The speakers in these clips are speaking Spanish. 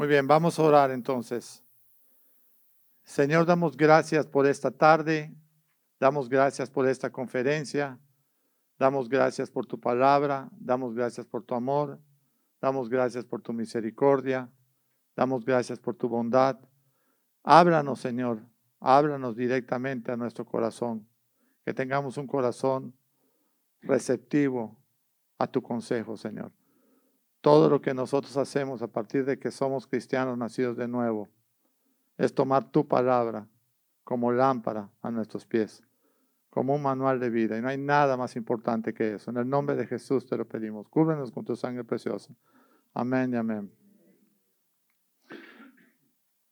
Muy bien, vamos a orar entonces. Señor, damos gracias por esta tarde, damos gracias por esta conferencia, damos gracias por tu palabra, damos gracias por tu amor, damos gracias por tu misericordia, damos gracias por tu bondad. Háblanos, Señor, háblanos directamente a nuestro corazón, que tengamos un corazón receptivo a tu consejo, Señor. Todo lo que nosotros hacemos a partir de que somos cristianos nacidos de nuevo es tomar tu palabra como lámpara a nuestros pies, como un manual de vida. Y no hay nada más importante que eso. En el nombre de Jesús te lo pedimos. Cúbrenos con tu sangre preciosa. Amén y amén.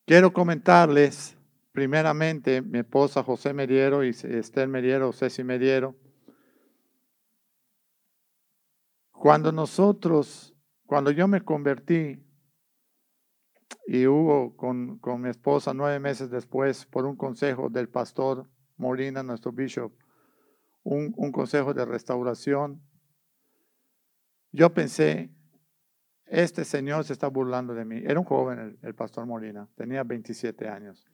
Quiero comentarles, primeramente, mi esposa José Mediero y Esther Mediero, Ceci Mediero, cuando nosotros, cuando yo me convertí, y hubo con, mi esposa nueve meses después, por un consejo del pastor Molina, nuestro bishop, un, consejo de restauración. Yo pensé, este señor se está burlando de mí. Era un joven el, pastor Molina, tenía 27 años.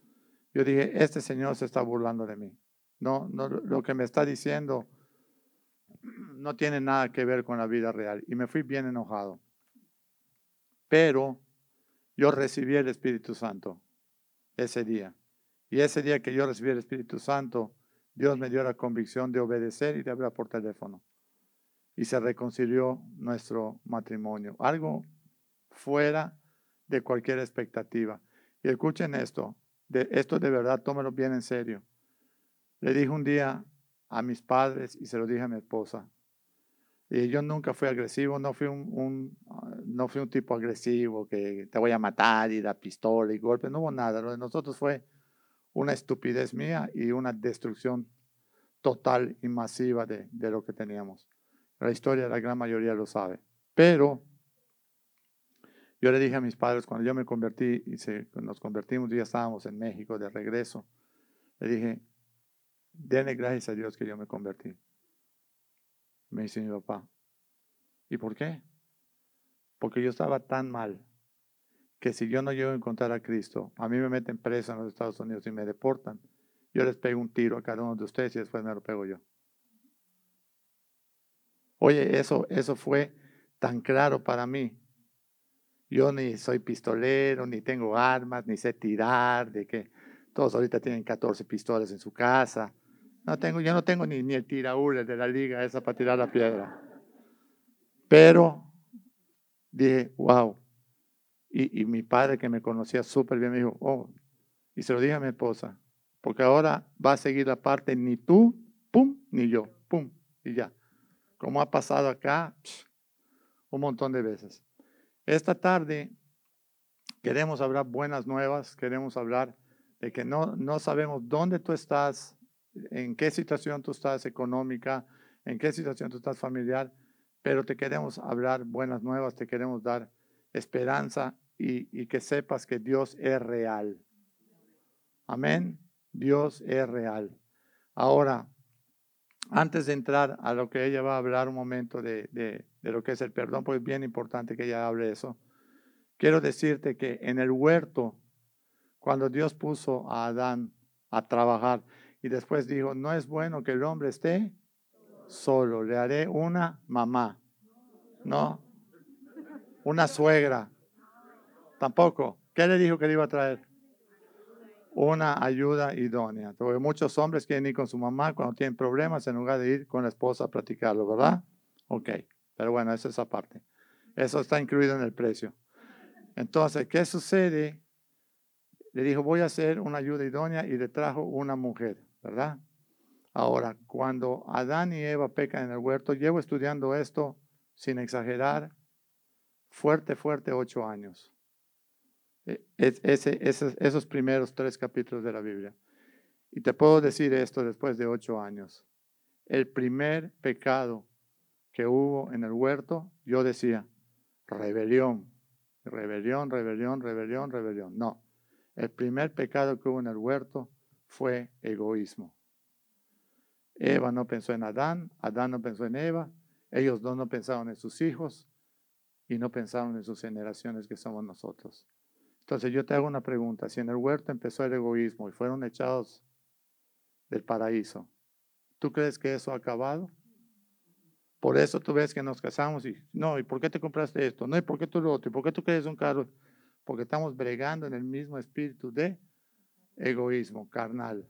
Yo dije, este señor se está burlando de mí. No, no, lo que me está diciendo no tiene nada que ver con la vida real. Y me fui bien enojado. Pero yo recibí el Espíritu Santo ese día. Y ese día que yo recibí el Espíritu Santo, Dios me dio la convicción de obedecer y de hablar por teléfono. Y se reconcilió nuestro matrimonio. Algo fuera de cualquier expectativa. Y escuchen esto, de, esto de verdad, tómelo bien en serio. Le dije un día a mis padres y se lo dije a mi esposa. Y yo nunca fui agresivo, no fui un, ah, no fui un tipo agresivo que te voy a matar y da pistola y golpe, no hubo nada. Lo de nosotros fue una estupidez mía y una destrucción total y masiva de, de lo que teníamos. La historia, la gran mayoría lo sabe. Pero yo le dije a mis padres, cuando yo me convertí y se, nos convertimos, ya estábamos en México de regreso, le dije, denle gracias a Dios que yo me convertí. Me dice mi papá. ¿Y por qué? Porque yo estaba tan mal que si yo no llego a encontrar a Cristo, a mí me meten preso en los Estados Unidos y me deportan. Yo les pego un tiro a cada uno de ustedes y después me lo pego yo. Oye, eso, eso fue tan claro para mí. Yo ni soy pistolero, ni tengo armas, ni sé tirar, de que todos ahorita tienen 14 pistolas en su casa. No tengo, yo no tengo ni, ni el tiraúle de la liga esa para tirar la piedra. Pero dije, wow. Y, mi padre que me conocía súper bien me dijo, oh, y se lo dije a mi esposa, porque ahora va a seguir la parte ni tú, pum, ni yo, pum, y ya. Como ha pasado acá un montón de veces. Esta tarde queremos hablar buenas nuevas, queremos hablar de que no, no sabemos dónde tú estás, en qué situación tú estás económica, en qué situación tú estás familiar, pero te queremos hablar buenas nuevas, te queremos dar esperanza y, que sepas que Dios es real. Amén. Dios es real. Ahora, antes de entrar a lo que ella va a hablar un momento de, de, lo que es el perdón, pues es bien importante que ella hable eso. Quiero decirte que en el huerto, cuando Dios puso a Adán a trabajar, y después dijo, no es bueno que el hombre esté solo, le haré una mamá, ¿no? Una suegra, tampoco. ¿Qué le dijo que le iba a traer? Una ayuda idónea. Porque muchos hombres quieren ir con su mamá cuando tienen problemas en lugar de ir con la esposa a practicarlo, ¿verdad? Ok, pero bueno, esa es esa parte. Eso está incluido en el precio. Entonces, ¿qué sucede? Le dijo, voy a hacer una ayuda idónea y le trajo una mujer. ¿verdad? Ahora, cuando Adán y Eva pecan en el huerto, llevo estudiando esto sin exagerar, fuerte, fuerte, ocho años. E, ese, esos primeros tres capítulos de la Biblia. Y te puedo decir esto después de ocho años. El primer pecado que hubo en el huerto, yo decía, rebelión, rebelión, rebelión, rebelión, rebelión. No, el primer pecado que hubo en el huerto fue egoísmo. Eva no pensó en Adán, Adán no pensó en Eva, ellos dos no pensaron en sus hijos y no pensaron en sus generaciones que somos nosotros. Entonces yo te hago una pregunta. Si en el huerto empezó el egoísmo y fueron echados del paraíso, ¿tú crees que eso ha acabado? Por eso tú ves que nos casamos y, no, ¿y por qué te compraste esto? No, ¿y por qué tú lo otro? ¿Y por qué tú quieres un carro? Porque estamos bregando en el mismo espíritu de egoísmo carnal.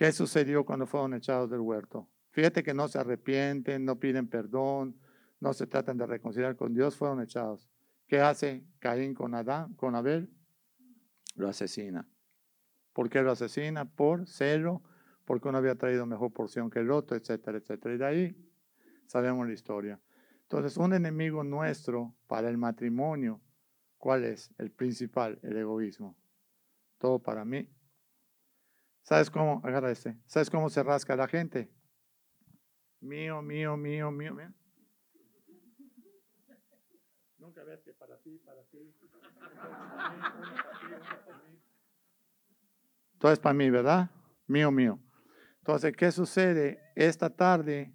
¿Qué sucedió cuando fueron echados del huerto? Fíjate que no se arrepienten, no piden perdón, no se tratan de reconciliar con Dios, fueron echados. ¿Qué hace Caín con Adán, con Abel? Lo asesina. ¿Por qué lo asesina? Por celo, porque uno había traído mejor porción que el otro, etcétera, etcétera. Y de ahí sabemos la historia. Entonces, un enemigo nuestro para el matrimonio, ¿cuál es? El principal, el egoísmo. Todo para mí. ¿Sabes cómo? Agarra este. ¿Sabes cómo se rasca la gente? Mío, mío, mío, mío, mío. Nunca ves que para ti, para ti. Todo es para mí, ¿verdad? Mío, mío. Entonces, ¿qué sucede? Esta tarde,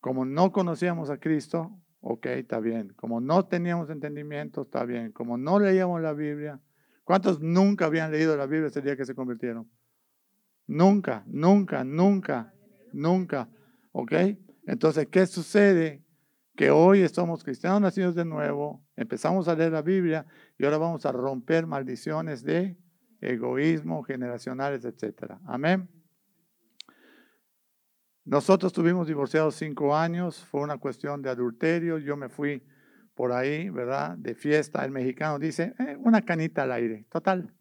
como no conocíamos a Cristo, ok, está bien. Como no teníamos entendimiento, está bien. Como no leíamos la Biblia, ¿cuántos nunca habían leído la Biblia ese día que se convirtieron? Nunca, nunca, nunca, nunca. ¿Ok? Entonces, ¿qué sucede? Que hoy somos cristianos nacidos de nuevo, empezamos a leer la Biblia y ahora vamos a romper maldiciones de egoísmo, generacionales, etc. Amén. Nosotros tuvimos divorciados cinco años, fue una cuestión de adulterio, yo me fui por ahí, ¿verdad? De fiesta, el mexicano dice, eh, una canita al aire, total.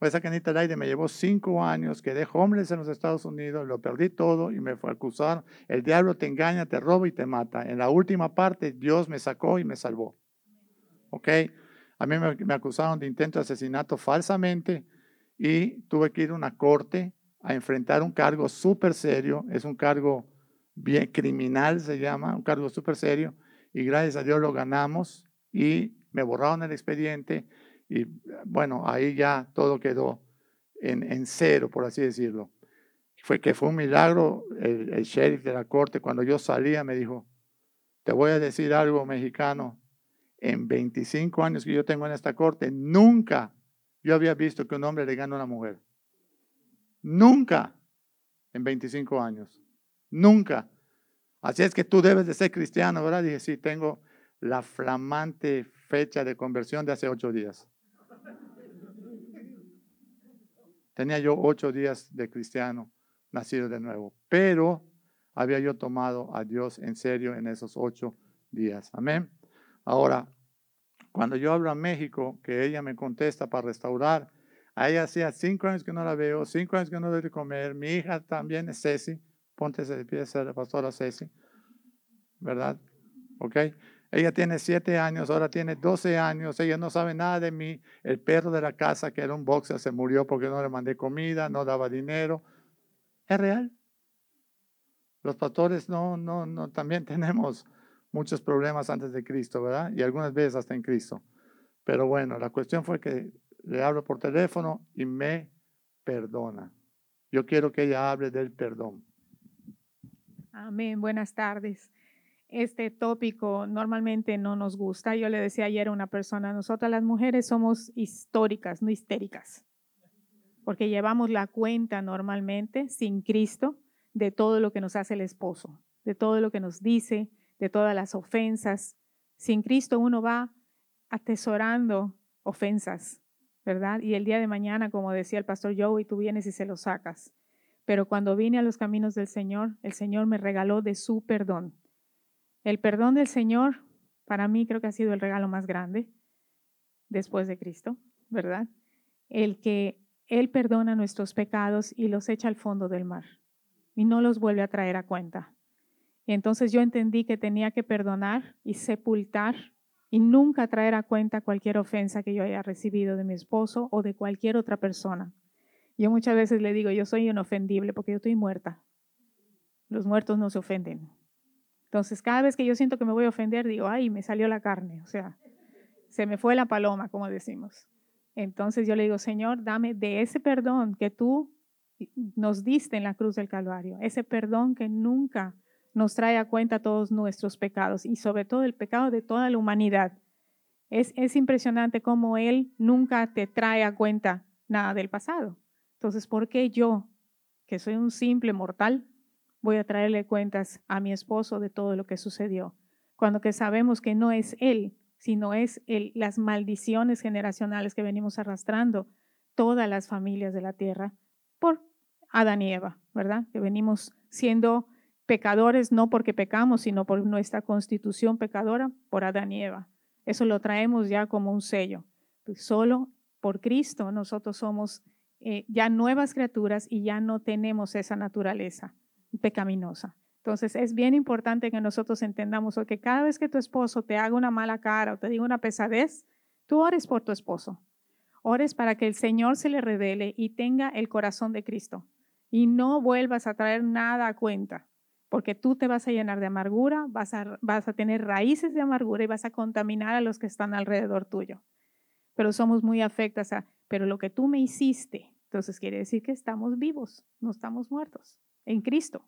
Esa canita al aire me llevó cinco años, quedé homeless en los Estados Unidos, lo perdí todo y me fue a acusar. El diablo te engaña, te roba y te mata. En la última parte, Dios me sacó y me salvó. ¿Ok? A mí me, me acusaron de intento de asesinato falsamente y tuve que ir a una corte a enfrentar un cargo súper serio, es un cargo bien criminal, se llama, un cargo súper serio, y gracias a Dios lo ganamos y me borraron el expediente y bueno, ahí ya todo quedó en, en cero, por así decirlo. Fue que fue un milagro, el, sheriff de la corte, cuando yo salía me dijo, te voy a decir algo mexicano, en 25 años que yo tengo en esta corte, nunca yo había visto que un hombre le gane a una mujer. Nunca en 25 años. Nunca. Así es que tú debes de ser cristiano, ¿verdad? Dije, sí, tengo la flamante fecha de conversión de hace ocho días. Tenía yo ocho días de cristiano, nacido de nuevo, pero había yo tomado a Dios en serio en esos ocho días. Amén. Ahora, cuando yo hablo a México, que ella me contesta para restaurar, a ella hacía cinco años que no la veo, cinco años que no doy de comer. Mi hija también es Ceci. Ponte de pie, la pastora Ceci. ¿Verdad? ¿Ok? Ella tiene siete años, ahora tiene doce años. Ella no sabe nada de mí. El perro de la casa, que era un boxer, se murió porque no le mandé comida, no daba dinero. Es real. Los pastores no, no, no, también tenemos muchos problemas antes de Cristo, ¿verdad? Y algunas veces hasta en Cristo. Pero bueno, la cuestión fue que le hablo por teléfono y me perdona. Yo quiero que ella hable del perdón. Amén, buenas tardes. Este tópico normalmente no nos gusta. Yo le decía ayer a una persona, nosotras las mujeres somos históricas, no histéricas, porque llevamos la cuenta normalmente sin Cristo de todo lo que nos hace el esposo, de todo lo que nos dice, de todas las ofensas. Sin Cristo uno va atesorando ofensas, ¿verdad? Y el día de mañana, como decía el pastor Joey, tú vienes y se lo sacas. Pero cuando vine a los caminos del Señor, el Señor me regaló de su perdón. El perdón del Señor, para mí creo que ha sido el regalo más grande después de Cristo, ¿verdad? El que Él perdona nuestros pecados y los echa al fondo del mar y no los vuelve a traer a cuenta. Y entonces yo entendí que tenía que perdonar y sepultar y nunca traer a cuenta cualquier ofensa que yo haya recibido de mi esposo o de cualquier otra persona. Yo muchas veces le digo, yo soy inofendible porque yo estoy muerta. Los muertos no se ofenden. Entonces, cada vez que yo siento que me voy a ofender, digo, ay, me salió la carne, o sea, se me fue la paloma, como decimos. Entonces yo le digo, Señor, dame de ese perdón que tú nos diste en la cruz del Calvario, ese perdón que nunca nos trae a cuenta todos nuestros pecados y sobre todo el pecado de toda la humanidad. Es, es impresionante cómo Él nunca te trae a cuenta nada del pasado. Entonces, ¿por qué yo, que soy un simple mortal, voy a traerle cuentas a mi esposo de todo lo que sucedió? Cuando que sabemos que no es Él, sino es el, las maldiciones generacionales que venimos arrastrando todas las familias de la tierra por Adán y Eva, ¿verdad? Que venimos siendo pecadores no porque pecamos, sino por nuestra constitución pecadora por Adán y Eva. Eso lo traemos ya como un sello. Pues solo por Cristo nosotros somos eh, ya nuevas criaturas y ya no tenemos esa naturaleza pecaminosa. Entonces es bien importante que nosotros entendamos que cada vez que tu esposo te haga una mala cara o te diga una pesadez, tú ores por tu esposo. Ores para que el Señor se le revele y tenga el corazón de Cristo y no vuelvas a traer nada a cuenta, porque tú te vas a llenar de amargura, vas a, vas a tener raíces de amargura y vas a contaminar a los que están alrededor tuyo. Pero somos muy afectas a, pero lo que tú me hiciste, entonces quiere decir que estamos vivos, no estamos muertos en Cristo.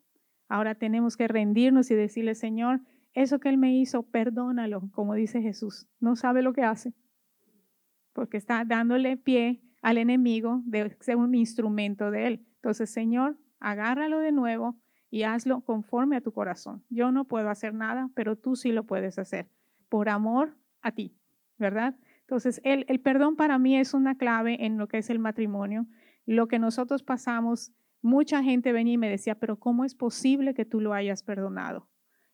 Ahora tenemos que rendirnos y decirle, Señor, eso que Él me hizo, perdónalo, como dice Jesús. No sabe lo que hace, porque está dándole pie al enemigo de ser un instrumento de Él. Entonces, Señor, agárralo de nuevo y hazlo conforme a tu corazón. Yo no puedo hacer nada, pero tú sí lo puedes hacer, por amor a ti, ¿verdad? Entonces, el, el perdón para mí es una clave en lo que es el matrimonio. Lo que nosotros pasamos mucha gente venía y me decía, pero ¿cómo es posible que tú lo hayas perdonado?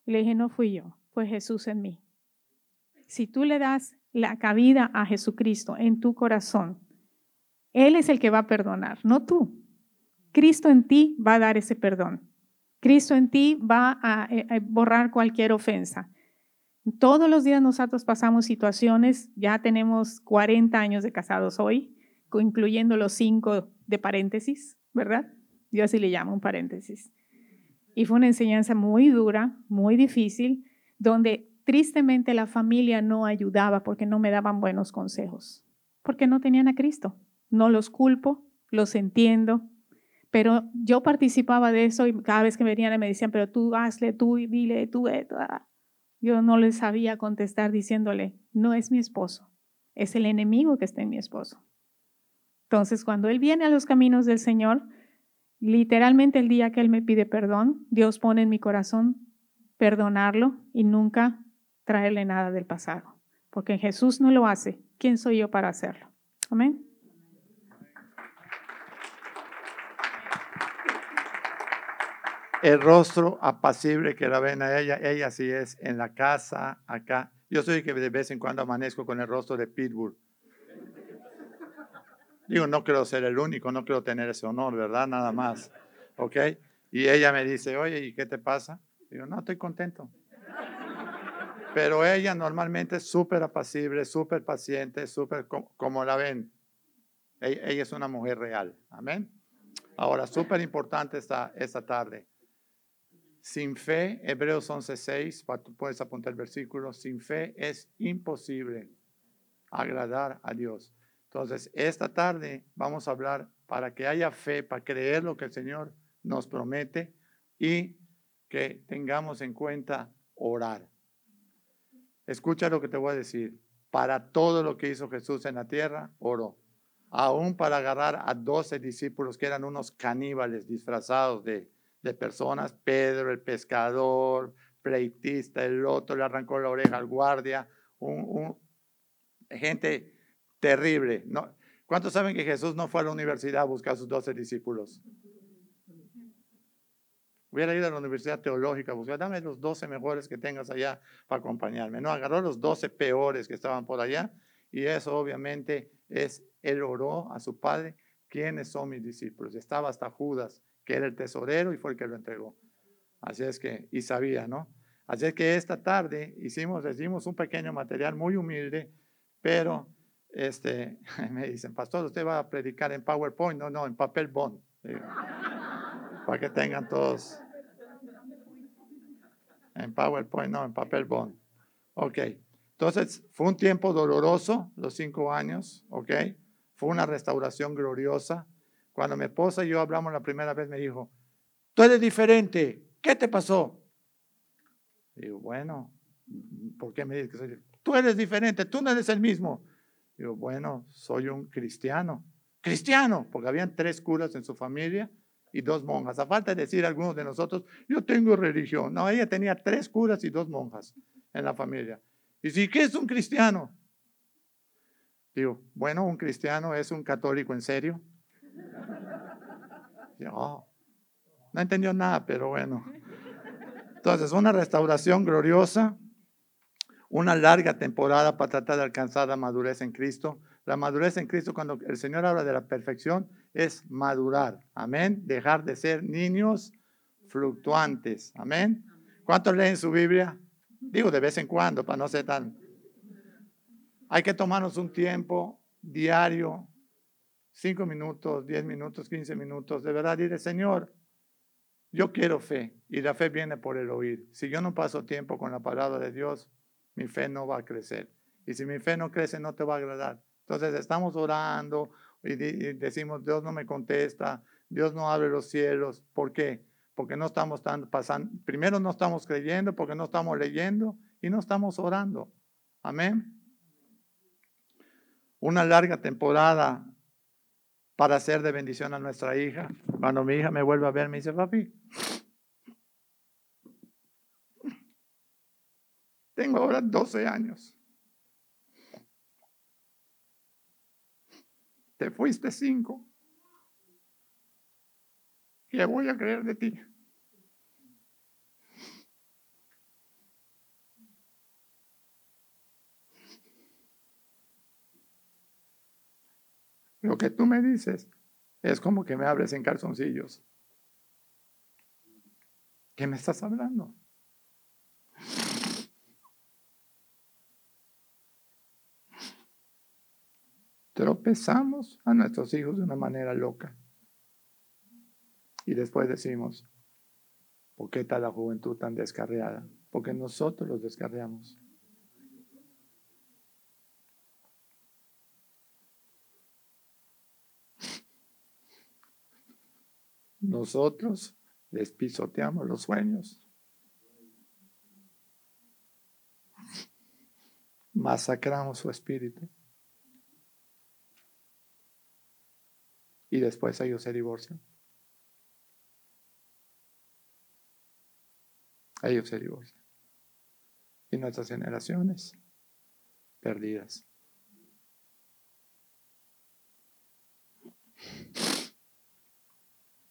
Y le dije, no fui yo, fue Jesús en mí. Si tú le das la cabida a Jesucristo en tu corazón, Él es el que va a perdonar, no tú. Cristo en ti va a dar ese perdón. Cristo en ti va a, eh, a borrar cualquier ofensa. Todos los días nosotros pasamos situaciones, ya tenemos 40 años de casados hoy, incluyendo los cinco de paréntesis, ¿verdad? Yo así le llamo un paréntesis. Y fue una enseñanza muy dura, muy difícil, donde tristemente la familia no ayudaba porque no me daban buenos consejos, porque no tenían a Cristo. No los culpo, los entiendo, pero yo participaba de eso y cada vez que venían me decían, pero tú hazle, tú dile, tú, yo no les sabía contestar diciéndole, no es mi esposo, es el enemigo que está en mi esposo. Entonces, cuando él viene a los caminos del Señor, Literalmente el día que Él me pide perdón, Dios pone en mi corazón perdonarlo y nunca traerle nada del pasado. Porque Jesús no lo hace. ¿Quién soy yo para hacerlo? Amén. El rostro apacible que la ven a ella, ella sí es en la casa, acá. Yo soy que de vez en cuando amanezco con el rostro de Pitbull. Digo, no quiero ser el único, no quiero tener ese honor, ¿verdad? Nada más. ¿Ok? Y ella me dice, oye, ¿y qué te pasa? Digo, no, estoy contento. Pero ella normalmente es súper apacible, súper paciente, súper como, la ven. Ella, ella, es una mujer real. Amén. Ahora, súper importante esta, esta tarde. Sin fe, Hebreos 11:6, puedes apuntar el versículo, sin fe es imposible agradar a Dios. Entonces, esta tarde vamos a hablar para que haya fe, para creer lo que el Señor nos promete y que tengamos en cuenta orar. Escucha lo que te voy a decir. Para todo lo que hizo Jesús en la tierra, oró. Aún para agarrar a doce discípulos que eran unos caníbales disfrazados de, personas. Pedro, el pescador, pleitista, el otro le arrancó la oreja al guardia. Gente terrible. ¿no? ¿Cuántos saben que Jesús no fue a la universidad a buscar a sus doce discípulos? Hubiera ido a la universidad teológica a buscar, dame los doce mejores que tengas allá para acompañarme. No, agarró los doce peores que estaban por allá y eso obviamente es, él oró a su padre, ¿quiénes son mis discípulos? Estaba hasta Judas, que era el tesorero y fue el que lo entregó. Así es que, y sabía, ¿no? Así es que esta tarde hicimos, hicimos un pequeño material muy humilde, pero este, me dicen, pastor, usted va a predicar en PowerPoint, no, no, en papel bond, para que tengan todos. En PowerPoint, no, en papel bond. Ok, entonces fue un tiempo doloroso, los cinco años, ok, fue una restauración gloriosa. Cuando mi esposa y yo hablamos la primera vez, me dijo, tú eres diferente, ¿qué te pasó? Digo, bueno, ¿por qué me dices que soy tú eres diferente, tú no eres el mismo. Digo, bueno, soy un cristiano. Cristiano, porque habían tres curas en su familia y dos monjas. A falta de decir algunos de nosotros, yo tengo religión. No, ella tenía tres curas y dos monjas en la familia. Y si, ¿qué es un cristiano? Digo, bueno, un cristiano es un católico en serio. Oh, no entendió nada, pero bueno. Entonces, una restauración gloriosa, una larga temporada para tratar de alcanzar la madurez en Cristo. La madurez en Cristo, cuando el Señor habla de la perfección, es madurar. Amén. Dejar de ser niños fluctuantes. Amén. ¿Cuántos leen su Biblia? Digo de vez en cuando, para no ser tan... Hay que tomarnos un tiempo diario, cinco minutos, diez minutos, quince minutos, de verdad, dile, Señor, yo quiero fe y la fe viene por el oír. Si yo no paso tiempo con la palabra de Dios, mi fe no va a crecer. Y si mi fe no crece, no te va a agradar. Entonces estamos orando y, decimos, Dios no me contesta, Dios no abre los cielos. ¿Por qué? Porque no estamos pasando, primero no estamos creyendo, porque no estamos leyendo y no estamos orando. Amén. Una larga temporada para ser de bendición a nuestra hija. Cuando mi hija me vuelve a ver, me dice, papi, tengo ahora 12 años. Te fuiste cinco. ¿Qué voy a creer de ti? Lo que tú me dices es como que me abres en calzoncillos. ¿Qué me estás hablando? Tropezamos a nuestros hijos de una manera loca. Y después decimos, ¿por qué está la juventud tan descarriada? Porque nosotros los descarriamos. Nosotros les pisoteamos los sueños. Masacramos su espíritu. Y después ellos se divorcian. Ellos se divorcian. Y nuestras generaciones perdidas.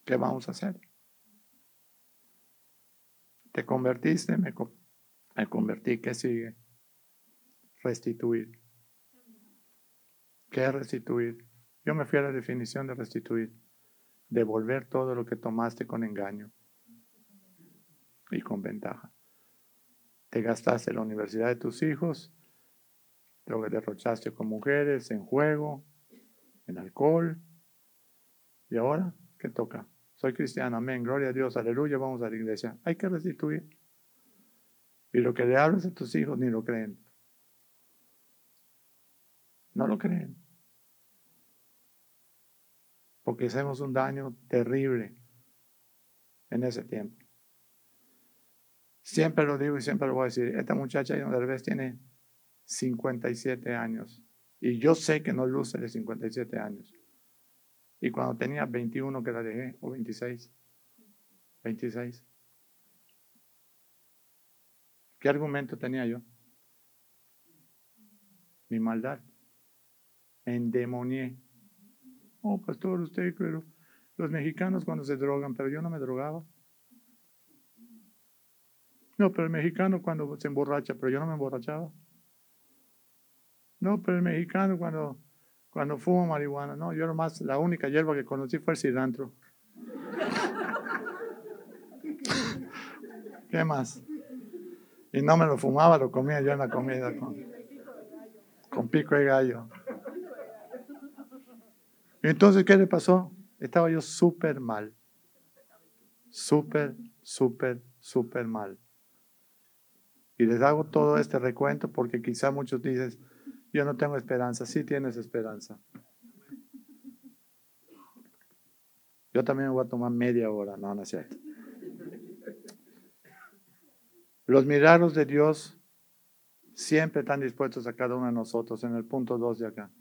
¿Qué vamos a hacer? Te convertiste, me, me convertí, ¿qué sigue? Restituir. ¿Qué es restituir? Yo me fui a la definición de restituir. Devolver todo lo que tomaste con engaño y con ventaja. Te gastaste la universidad de tus hijos, lo que derrochaste con mujeres, en juego, en alcohol. ¿Y ahora qué toca? Soy cristiano, amén, gloria a Dios, aleluya, vamos a la iglesia. Hay que restituir. Y lo que le hablas a tus hijos ni lo creen. No lo creen. Porque hacemos un daño terrible en ese tiempo. Siempre lo digo y siempre lo voy a decir. Esta muchacha de vez tiene 57 años. Y yo sé que no luce de 57 años. Y cuando tenía 21 que la dejé, o 26, 26. ¿Qué argumento tenía yo? Mi maldad. Endemonié. Oh, pastor, usted, pero los mexicanos cuando se drogan, pero yo no me drogaba. No, pero el mexicano cuando se emborracha, pero yo no me emborrachaba. No, pero el mexicano cuando cuando fumo marihuana, no, yo nomás, la única hierba que conocí fue el cilantro. ¿Qué más? Y no me lo fumaba, lo comía yo en la comida con, con pico de gallo. Entonces, ¿qué le pasó? Estaba yo súper mal. Súper, súper, súper mal. Y les hago todo este recuento porque quizá muchos dicen, yo no tengo esperanza. Sí tienes esperanza. Yo también voy a tomar media hora. No, no es. Los milagros de Dios Siempre están dispuestos a cada uno de nosotros en el punto 2 de acá.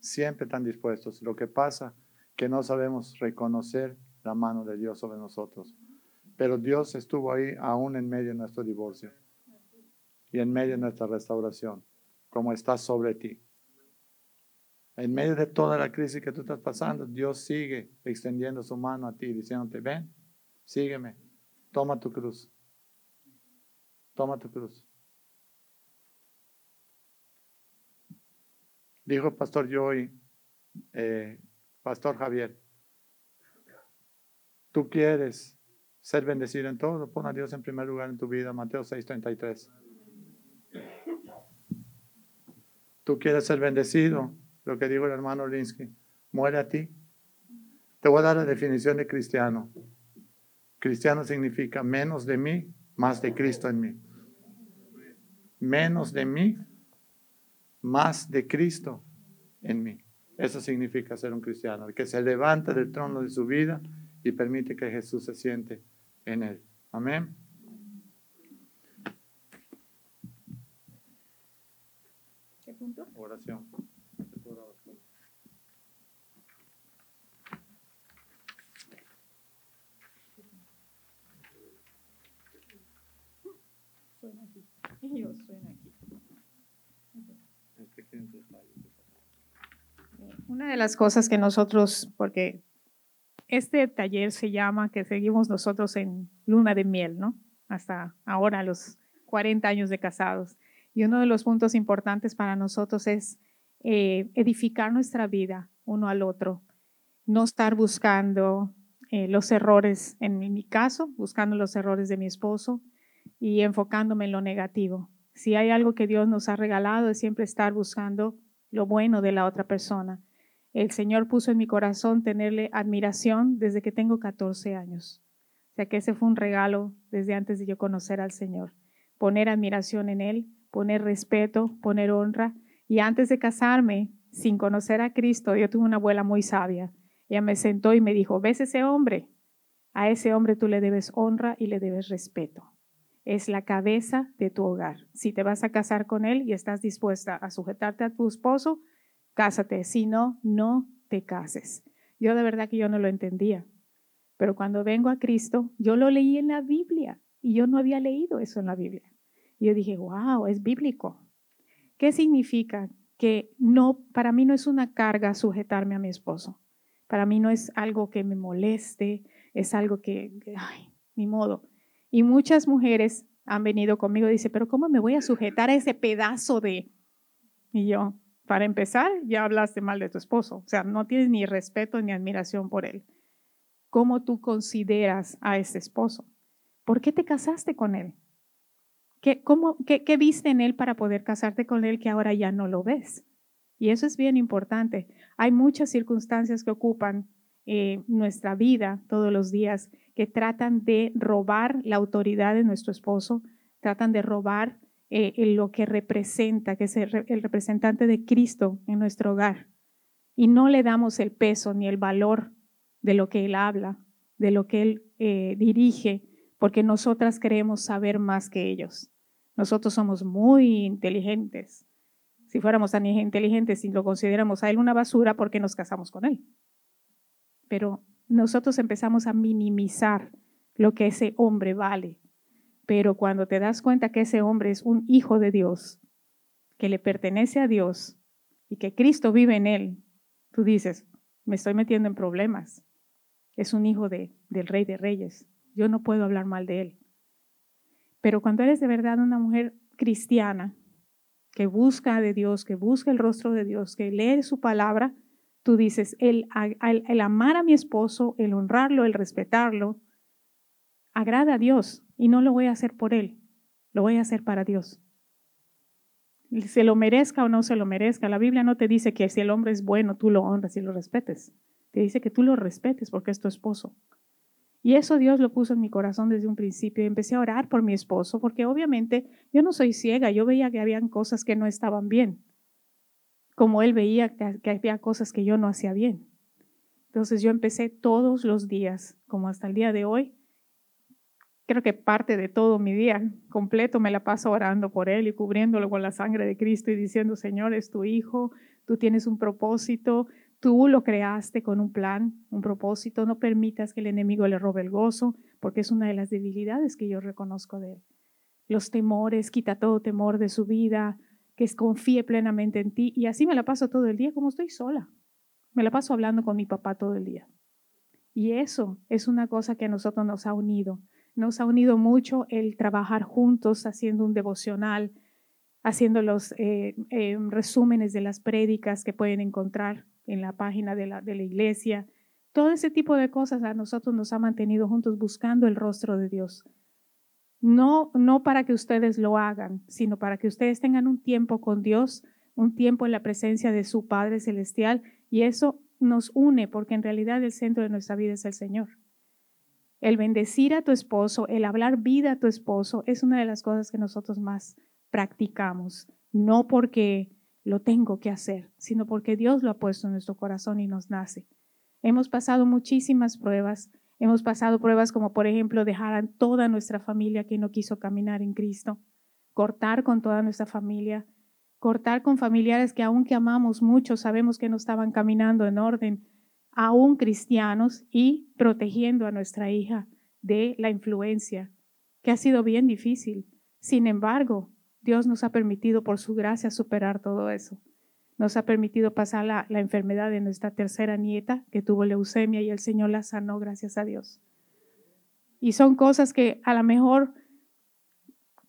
Siempre están dispuestos. Lo que pasa que no sabemos reconocer la mano de Dios sobre nosotros. Pero Dios estuvo ahí aún en medio de nuestro divorcio y en medio de nuestra restauración, como está sobre ti. En medio de toda la crisis que tú estás pasando, Dios sigue extendiendo su mano a ti, diciéndote, ven, sígueme, toma tu cruz, toma tu cruz. Dijo pastor Joy, eh, pastor Javier, tú quieres ser bendecido en todo, pon a Dios en primer lugar en tu vida, Mateo 6:33. Tú quieres ser bendecido, lo que dijo el hermano Linsky, muere a ti. Te voy a dar la definición de cristiano. Cristiano significa menos de mí, más de Cristo en mí. Menos de mí, más de Cristo en mí. Eso significa ser un cristiano, el que se levanta del trono de su vida y permite que Jesús se siente en él. Amén. ¿Qué punto? Oración. Suena aquí. Yo suena aquí. Una de las cosas que nosotros, porque este taller se llama que seguimos nosotros en luna de miel, ¿no? Hasta ahora, los 40 años de casados. Y uno de los puntos importantes para nosotros es eh, edificar nuestra vida uno al otro, no estar buscando eh, los errores, en mi caso, buscando los errores de mi esposo y enfocándome en lo negativo. Si hay algo que Dios nos ha regalado es siempre estar buscando lo bueno de la otra persona. El Señor puso en mi corazón tenerle admiración desde que tengo 14 años. O sea que ese fue un regalo desde antes de yo conocer al Señor. Poner admiración en Él, poner respeto, poner honra. Y antes de casarme, sin conocer a Cristo, yo tuve una abuela muy sabia. Ella me sentó y me dijo, ¿ves ese hombre? A ese hombre tú le debes honra y le debes respeto. Es la cabeza de tu hogar. Si te vas a casar con él y estás dispuesta a sujetarte a tu esposo, cásate, si no, no te cases. Yo de verdad que yo no lo entendía, pero cuando vengo a Cristo, yo lo leí en la Biblia y yo no había leído eso en la Biblia. Y yo dije, wow, es bíblico. ¿Qué significa? Que no, para mí no es una carga sujetarme a mi esposo. Para mí no es algo que me moleste, es algo que, ay, ni modo. Y muchas mujeres han venido conmigo y dicen, pero ¿cómo me voy a sujetar a ese pedazo de... Y yo, para empezar, ya hablaste mal de tu esposo, o sea, no tienes ni respeto ni admiración por él. ¿Cómo tú consideras a ese esposo? ¿Por qué te casaste con él? ¿Qué, cómo, qué, viste en él para poder casarte con él que ahora ya no lo ves? Y eso es bien importante. Hay muchas circunstancias que ocupan eh, nuestra vida todos los días que tratan de robar la autoridad de nuestro esposo, tratan de robar eh, lo que representa, que es el, representante de Cristo en nuestro hogar. Y no le damos el peso ni el valor de lo que Él habla, de lo que Él eh, dirige, porque nosotras queremos saber más que ellos. Nosotros somos muy inteligentes. Si fuéramos tan inteligentes y lo consideramos a Él una basura, ¿por qué nos casamos con Él? Pero nosotros empezamos a minimizar lo que ese hombre vale, pero cuando te das cuenta que ese hombre es un hijo de Dios, que le pertenece a Dios y que Cristo vive en él, tú dices, me estoy metiendo en problemas. Es un hijo de, del rey de reyes. Yo no puedo hablar mal de él. Pero cuando eres de verdad una mujer cristiana, que busca de Dios, que busca el rostro de Dios, que lee su palabra, tú dices, el, el amar a mi esposo, el honrarlo, el respetarlo, agrada a Dios y no lo voy a hacer por Él, lo voy a hacer para Dios. Se lo merezca o no se lo merezca. La Biblia no te dice que si el hombre es bueno, tú lo honras y lo respetes. Te dice que tú lo respetes porque es tu esposo. Y eso Dios lo puso en mi corazón desde un principio. Empecé a orar por mi esposo porque obviamente yo no soy ciega. Yo veía que habían cosas que no estaban bien. Como él veía que había cosas que yo no hacía bien. Entonces yo empecé todos los días, como hasta el día de hoy, creo que parte de todo mi día completo me la paso orando por él y cubriéndolo con la sangre de Cristo y diciendo, Señor, es tu hijo, tú tienes un propósito, tú lo creaste con un plan, un propósito, no permitas que el enemigo le robe el gozo, porque es una de las debilidades que yo reconozco de él. Los temores, quita todo temor de su vida, que confíe plenamente en ti. Y así me la paso todo el día como estoy sola. Me la paso hablando con mi papá todo el día. Y eso es una cosa que a nosotros nos ha unido. Nos ha unido mucho el trabajar juntos haciendo un devocional, haciendo los eh, eh, resúmenes de las prédicas que pueden encontrar en la página de la, de la iglesia. Todo ese tipo de cosas a nosotros nos ha mantenido juntos buscando el rostro de Dios. No, no para que ustedes lo hagan, sino para que ustedes tengan un tiempo con Dios, un tiempo en la presencia de su Padre Celestial, y eso nos une porque en realidad el centro de nuestra vida es el Señor. El bendecir a tu esposo, el hablar vida a tu esposo, es una de las cosas que nosotros más practicamos, no porque lo tengo que hacer, sino porque Dios lo ha puesto en nuestro corazón y nos nace. Hemos pasado muchísimas pruebas, hemos pasado pruebas como por ejemplo dejar a toda nuestra familia que no quiso caminar en Cristo, cortar con toda nuestra familia, cortar con familiares que aunque amamos mucho, sabemos que no estaban caminando en orden, aún cristianos, y protegiendo a nuestra hija de la influencia, que ha sido bien difícil. Sin embargo, Dios nos ha permitido por su gracia superar todo eso. Nos ha permitido pasar la, la, enfermedad de nuestra tercera nieta que tuvo leucemia y el Señor la sanó, gracias a Dios. Y son cosas que a lo mejor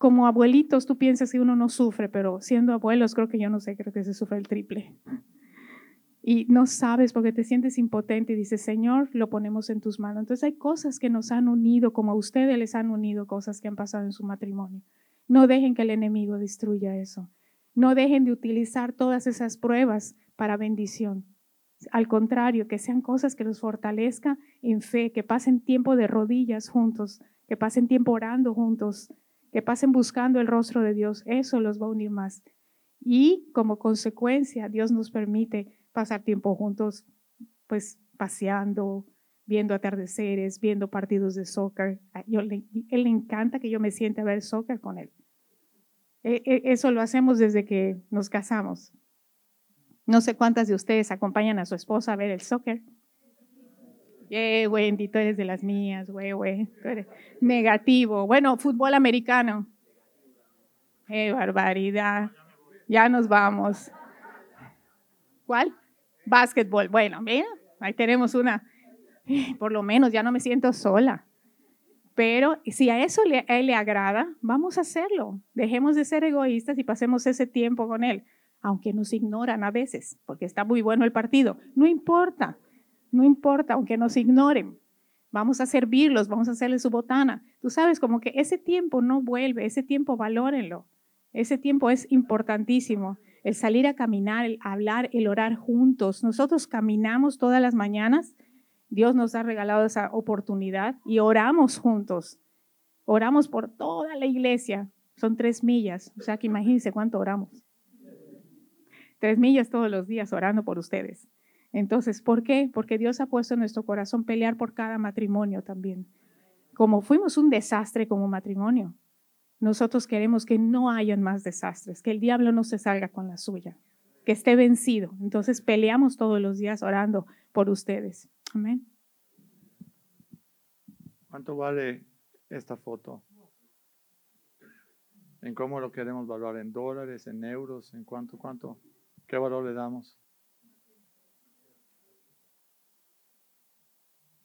como abuelitos tú piensas que uno no sufre, pero siendo abuelos creo que yo no sé, creo que se sufre el triple. Y no sabes porque te sientes impotente y dices, Señor, lo ponemos en tus manos. Entonces hay cosas que nos han unido, como a ustedes les han unido cosas que han pasado en su matrimonio. No dejen que el enemigo destruya eso. No dejen de utilizar todas esas pruebas para bendición. Al contrario, que sean cosas que los fortalezcan en fe, que pasen tiempo de rodillas juntos, que pasen tiempo orando juntos, que pasen buscando el rostro de Dios, eso los va a unir más. Y como consecuencia, Dios nos permite pasar tiempo juntos, pues paseando, viendo atardeceres, viendo partidos de soccer. Yo, él le encanta que yo me siente a ver soccer con él. E, e, eso lo hacemos desde que nos casamos. No sé cuántas de ustedes acompañan a su esposa a ver el soccer. Eh, Wendy, tú eres de las mías, güey, güey. Negativo. Bueno, fútbol americano. ¡Qué barbaridad! Ya nos vamos. ¿Cuál? Básquetbol. Bueno, mira, ahí tenemos una. Por lo menos ya no me siento sola. Pero si a eso a él le agrada, vamos a hacerlo. Dejemos de ser egoístas y pasemos ese tiempo con él. Aunque nos ignoran a veces, porque está muy bueno el partido. No importa. No importa, aunque nos ignoren. Vamos a servirlos, vamos a hacerle su botana. Tú sabes, como que ese tiempo no vuelve, ese tiempo valórenlo. Ese tiempo es importantísimo. El salir a caminar, el hablar, el orar juntos. Nosotros caminamos todas las mañanas. Dios nos ha regalado esa oportunidad y oramos juntos. Oramos por toda la iglesia. Son tres millas. O sea que imagínense cuánto oramos. Tres millas todos los días orando por ustedes. Entonces, ¿por qué? Porque Dios ha puesto en nuestro corazón pelear por cada matrimonio también. Como fuimos un desastre como matrimonio, nosotros queremos que no hayan más desastres, que el diablo no se salga con la suya, que esté vencido. Entonces peleamos todos los días orando por ustedes. Amén. ¿Cuánto vale esta foto? ¿En cómo lo queremos valorar? ¿En dólares, en euros? ¿En cuánto, cuánto? ¿Qué valor le damos?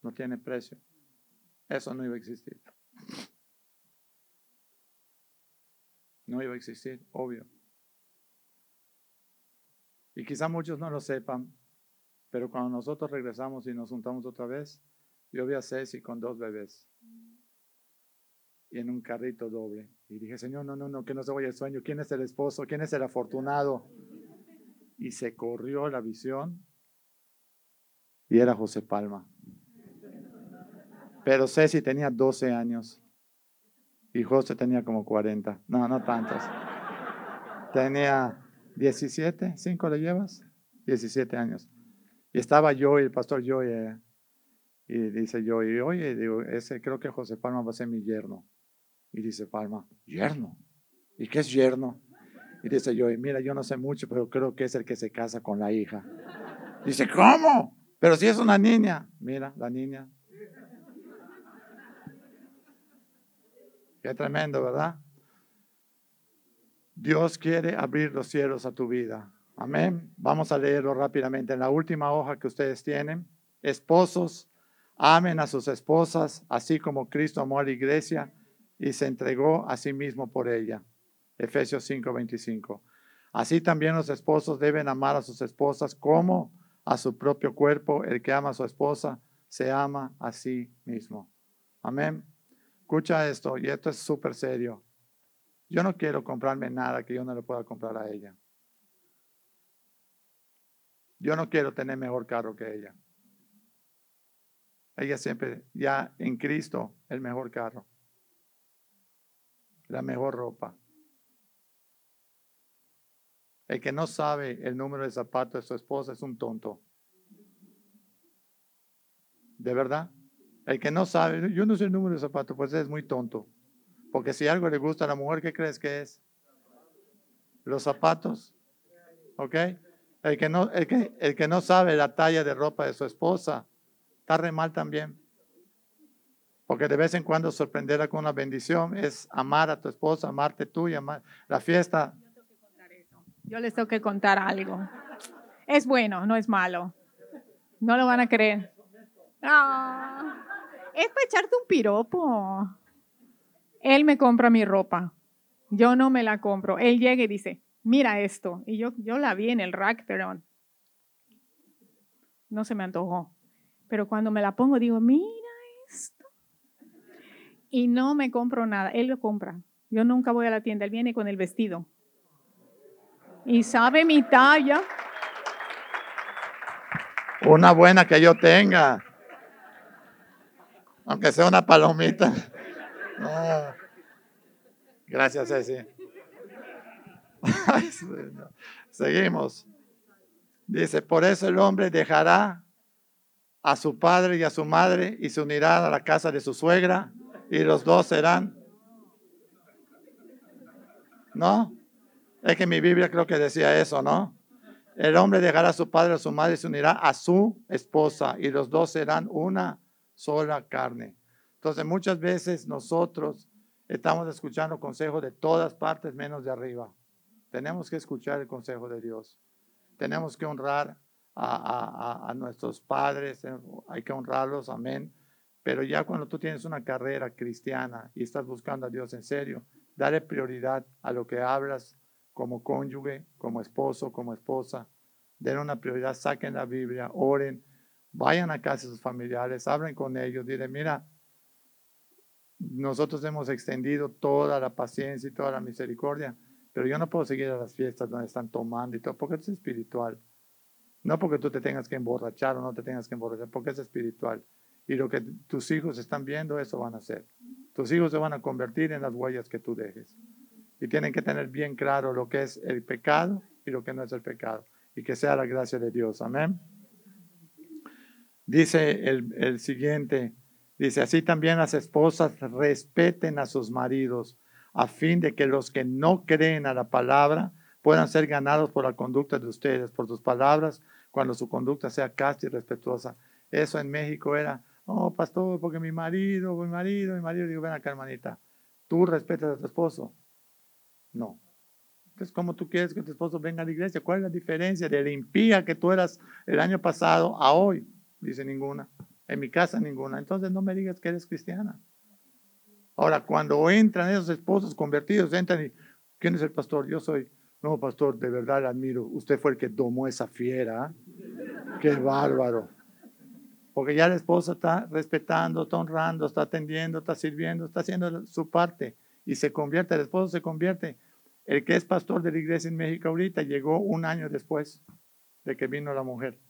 no tiene precio. Eso no iba a existir. No iba a existir, obvio. Y quizá muchos no lo sepan, pero cuando nosotros regresamos y nos juntamos otra vez, yo vi a Ceci con dos bebés y en un carrito doble. Y dije, Señor, no, no, no, que no se vaya el sueño. ¿Quién es el esposo? ¿Quién es el afortunado? Y se corrió la visión y era José Palma. Pero Ceci tenía 12 años y José tenía como 40. No, no tantos. Tenía 17, ¿5 le llevas? 17 años. Y estaba yo y el pastor yo. Y dice yo, y oye, digo, ese creo que José Palma va a ser mi yerno. Y dice Palma, yerno. ¿Y qué es yerno? Y dice yo, mira, yo no sé mucho, pero creo que es el que se casa con la hija. Dice, ¿cómo? Pero si es una niña. Mira, la niña. Qué tremendo, ¿verdad? Dios quiere abrir los cielos a tu vida. Amén. Vamos a leerlo rápidamente. En la última hoja que ustedes tienen, esposos, amen a sus esposas, así como Cristo amó a la iglesia y se entregó a sí mismo por ella. Efesios 5:25. Así también los esposos deben amar a sus esposas como a su propio cuerpo. El que ama a su esposa se ama a sí mismo. Amén. Escucha esto, y esto es súper serio. Yo no quiero comprarme nada que yo no le pueda comprar a ella. Yo no quiero tener mejor carro que ella. Ella siempre, ya en Cristo, el mejor carro. La mejor ropa. El que no sabe el número de zapatos de su esposa es un tonto. ¿De verdad? El que no sabe, yo no sé el número de zapatos, pues es muy tonto. Porque si algo le gusta a la mujer, ¿qué crees que es? Los zapatos. ¿Ok? El que no, el que, el que no sabe la talla de ropa de su esposa, está re mal también. Porque de vez en cuando sorprenderla con una bendición es amar a tu esposa, amarte tú y amar la fiesta. Yo les tengo que contar algo. Es bueno, no es malo. No lo van a creer. Ah, es para echarte un piropo. Él me compra mi ropa. Yo no me la compro. Él llega y dice, mira esto. Y yo, yo la vi en el rack, pero no se me antojó. Pero cuando me la pongo, digo, mira esto. Y no me compro nada. Él lo compra. Yo nunca voy a la tienda. Él viene con el vestido y sabe mi talla. Una buena que yo tenga. Aunque sea una palomita. Gracias, Ceci. Seguimos. Dice, por eso el hombre dejará a su padre y a su madre y se unirá a la casa de su suegra y los dos serán. ¿No? Es que mi Biblia creo que decía eso, ¿no? El hombre dejará a su padre a su madre y se unirá a su esposa y los dos serán una sola carne. Entonces muchas veces nosotros estamos escuchando consejos de todas partes menos de arriba. Tenemos que escuchar el consejo de Dios. Tenemos que honrar a, a nuestros padres, eh, hay que honrarlos, amén. Pero ya cuando tú tienes una carrera cristiana y estás buscando a Dios en serio, dale prioridad a lo que hablas como cónyuge, como esposo, como esposa. Den una prioridad, saquen la Biblia, oren, vayan a casa de sus familiares, hablen con ellos, digan, mira, nosotros hemos extendido toda la paciencia y toda la misericordia, pero yo no puedo seguir a las fiestas donde están tomando y todo, porque es espiritual. No porque tú te tengas que emborrachar o no te tengas que emborrachar, porque es espiritual. Y lo que tus hijos están viendo, eso van a hacer. Tus hijos se van a convertir en las huellas que tú dejes y tienen que tener bien claro lo que es el pecado y lo que no es el pecado. Y que sea la gracia de Dios. Amén. Dice el, el siguiente, dice, así también las esposas respeten a sus maridos a fin de que los que no creen a la palabra puedan ser ganados por la conducta de ustedes, por sus palabras, cuando su conducta sea casta y respetuosa. Eso en México era, oh, pastor, porque mi marido, mi marido, mi marido, digo, ven acá, hermanita, tú respetas a tu esposo, no. Entonces, ¿cómo tú quieres que tu esposo venga a la iglesia? ¿Cuál es la diferencia de la impía que tú eras el año pasado a hoy? Dice ninguna. En mi casa ninguna. Entonces no me digas que eres cristiana. Ahora, cuando entran esos esposos convertidos, entran y, ¿quién es el pastor? Yo soy. No, pastor, de verdad le admiro. Usted fue el que domó esa fiera. Qué bárbaro. Porque ya la esposa está respetando, está honrando, está atendiendo, está sirviendo, está haciendo su parte. Y se convierte, el esposo se convierte el que es pastor de la iglesia en México ahorita llegó un año después de que vino la mujer.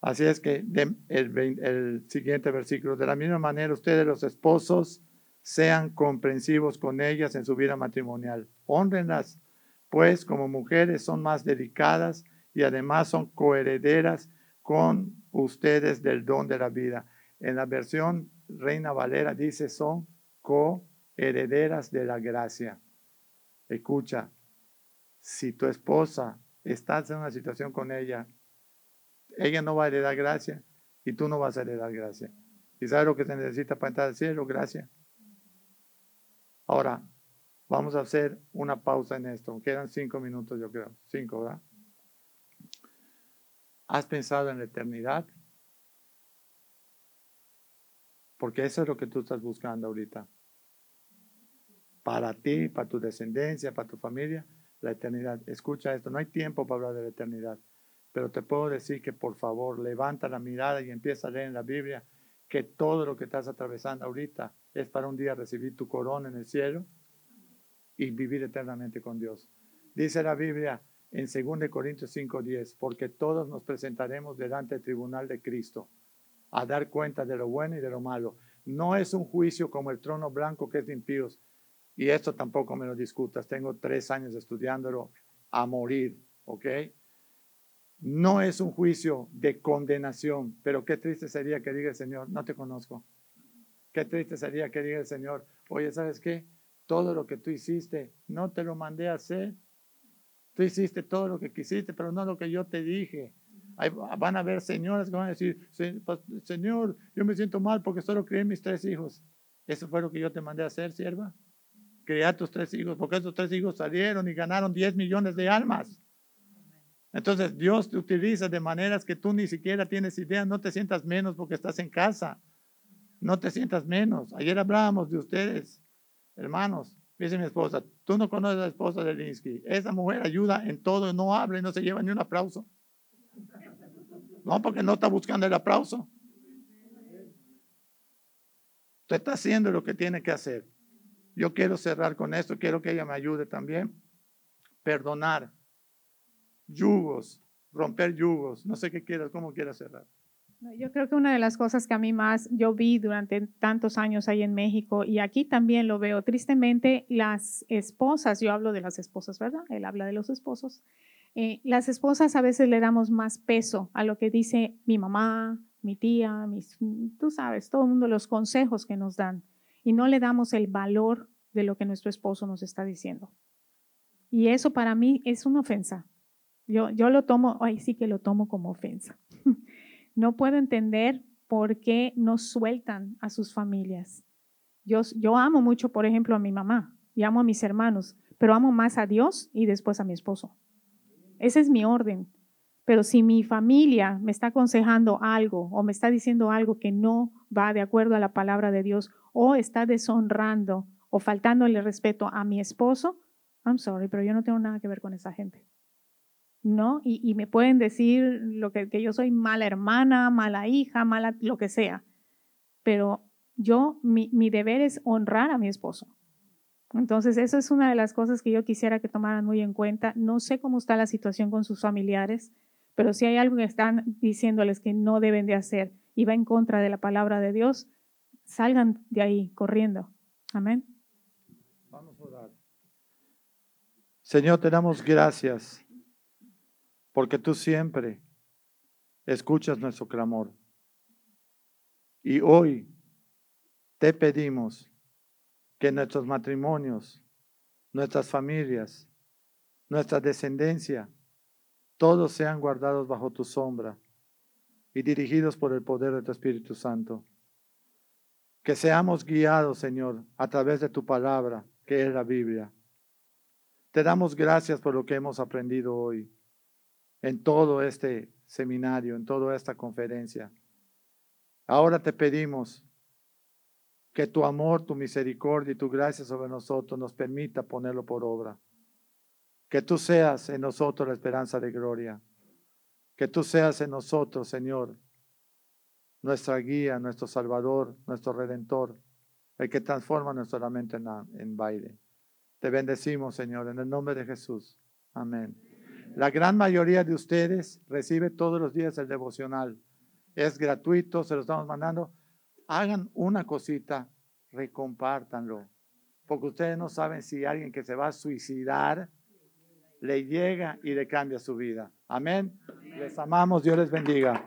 Así es que el, siguiente versículo, de la misma manera ustedes los esposos sean comprensivos con ellas en su vida matrimonial. Honrenlas, pues como mujeres son más delicadas y además son coherederas con ustedes del don de la vida. En la versión Reina Valera dice son coherederas de la gracia. Escucha, si tu esposa estás en una situación con ella, ella no va a heredar gracia y tú no vas a heredar gracia. ¿Y sabes lo que se necesita para entrar al cielo? Gracia. Ahora, vamos a hacer una pausa en esto. Quedan cinco minutos, yo creo. Cinco, ¿verdad? ¿Has pensado en la eternidad? Porque eso es lo que tú estás buscando ahorita. Para ti, para tu descendencia, para tu familia, la eternidad. Escucha esto, no hay tiempo para hablar de la eternidad, pero te puedo decir que por favor levanta la mirada y empieza a leer en la Biblia que todo lo que estás atravesando ahorita es para un día recibir tu corona en el cielo y vivir eternamente con Dios. Dice la Biblia en 2 Corintios 5:10, porque todos nos presentaremos delante del tribunal de Cristo a dar cuenta de lo bueno y de lo malo. No es un juicio como el trono blanco que es de impíos. Y esto tampoco me lo discutas. Tengo tres años estudiándolo a morir, ¿ok? No es un juicio de condenación, pero qué triste sería que diga el Señor, no te conozco. Qué triste sería que diga el Señor, oye, ¿sabes qué? Todo lo que tú hiciste, no te lo mandé a hacer. Tú hiciste todo lo que quisiste, pero no lo que yo te dije van a haber señoras que van a decir, Señor, yo me siento mal porque solo crié mis tres hijos. Eso fue lo que yo te mandé a hacer, sierva. Criar tus tres hijos, porque esos tres hijos salieron y ganaron 10 millones de almas. Entonces Dios te utiliza de maneras que tú ni siquiera tienes idea. No te sientas menos porque estás en casa. No te sientas menos. Ayer hablábamos de ustedes, hermanos. Dice mi esposa, tú no conoces a la esposa de Linsky. Esa mujer ayuda en todo, no habla y no se lleva ni un aplauso. No, porque no está buscando el aplauso. Usted está haciendo lo que tiene que hacer. Yo quiero cerrar con esto, quiero que ella me ayude también. Perdonar yugos, romper yugos. No sé qué quieras, cómo quieras cerrar. Yo creo que una de las cosas que a mí más yo vi durante tantos años ahí en México y aquí también lo veo, tristemente las esposas, yo hablo de las esposas, ¿verdad? Él habla de los esposos. Eh, las esposas a veces le damos más peso a lo que dice mi mamá, mi tía, mis, tú sabes, todo el mundo los consejos que nos dan y no le damos el valor de lo que nuestro esposo nos está diciendo. Y eso para mí es una ofensa. Yo, lo tomo, ay sí que lo tomo como ofensa. no puedo entender por qué no sueltan a sus familias. Yo, yo amo mucho, por ejemplo, a mi mamá y amo a mis hermanos, pero amo más a Dios y después a mi esposo. Ese es mi orden. Pero si mi familia me está aconsejando algo o me está diciendo algo que no va de acuerdo a la palabra de Dios o está deshonrando o faltándole respeto a mi esposo, I'm sorry, pero yo no tengo nada que ver con esa gente. ¿No? Y, me pueden decir lo que, yo soy mala hermana, mala hija, mala lo que sea. Pero yo, mi, mi deber es honrar a mi esposo. Entonces, eso es una de las cosas que yo quisiera que tomaran muy en cuenta. No sé cómo está la situación con sus familiares, pero si hay algo que están diciéndoles que no deben de hacer y va en contra de la palabra de Dios, salgan de ahí corriendo. Amén. Vamos a orar. Señor, te damos gracias porque tú siempre escuchas nuestro clamor. Y hoy te pedimos que nuestros matrimonios, nuestras familias, nuestra descendencia, todos sean guardados bajo tu sombra y dirigidos por el poder de tu Espíritu Santo. Que seamos guiados, Señor, a través de tu palabra, que es la Biblia. Te damos gracias por lo que hemos aprendido hoy, en todo este seminario, en toda esta conferencia. Ahora te pedimos que tu amor, tu misericordia y tu gracia sobre nosotros nos permita ponerlo por obra. Que tú seas en nosotros la esperanza de gloria. Que tú seas en nosotros, Señor, nuestra guía, nuestro Salvador, nuestro Redentor, el que transforma nuestra lamento en, en baile. Te bendecimos, Señor, en el nombre de Jesús. Amén. La gran mayoría de ustedes recibe todos los días el devocional. Es gratuito, se lo estamos mandando hagan una cosita, recompártanlo. Porque ustedes no saben si alguien que se va a suicidar le llega y le cambia su vida. Amén. Les amamos, Dios les bendiga.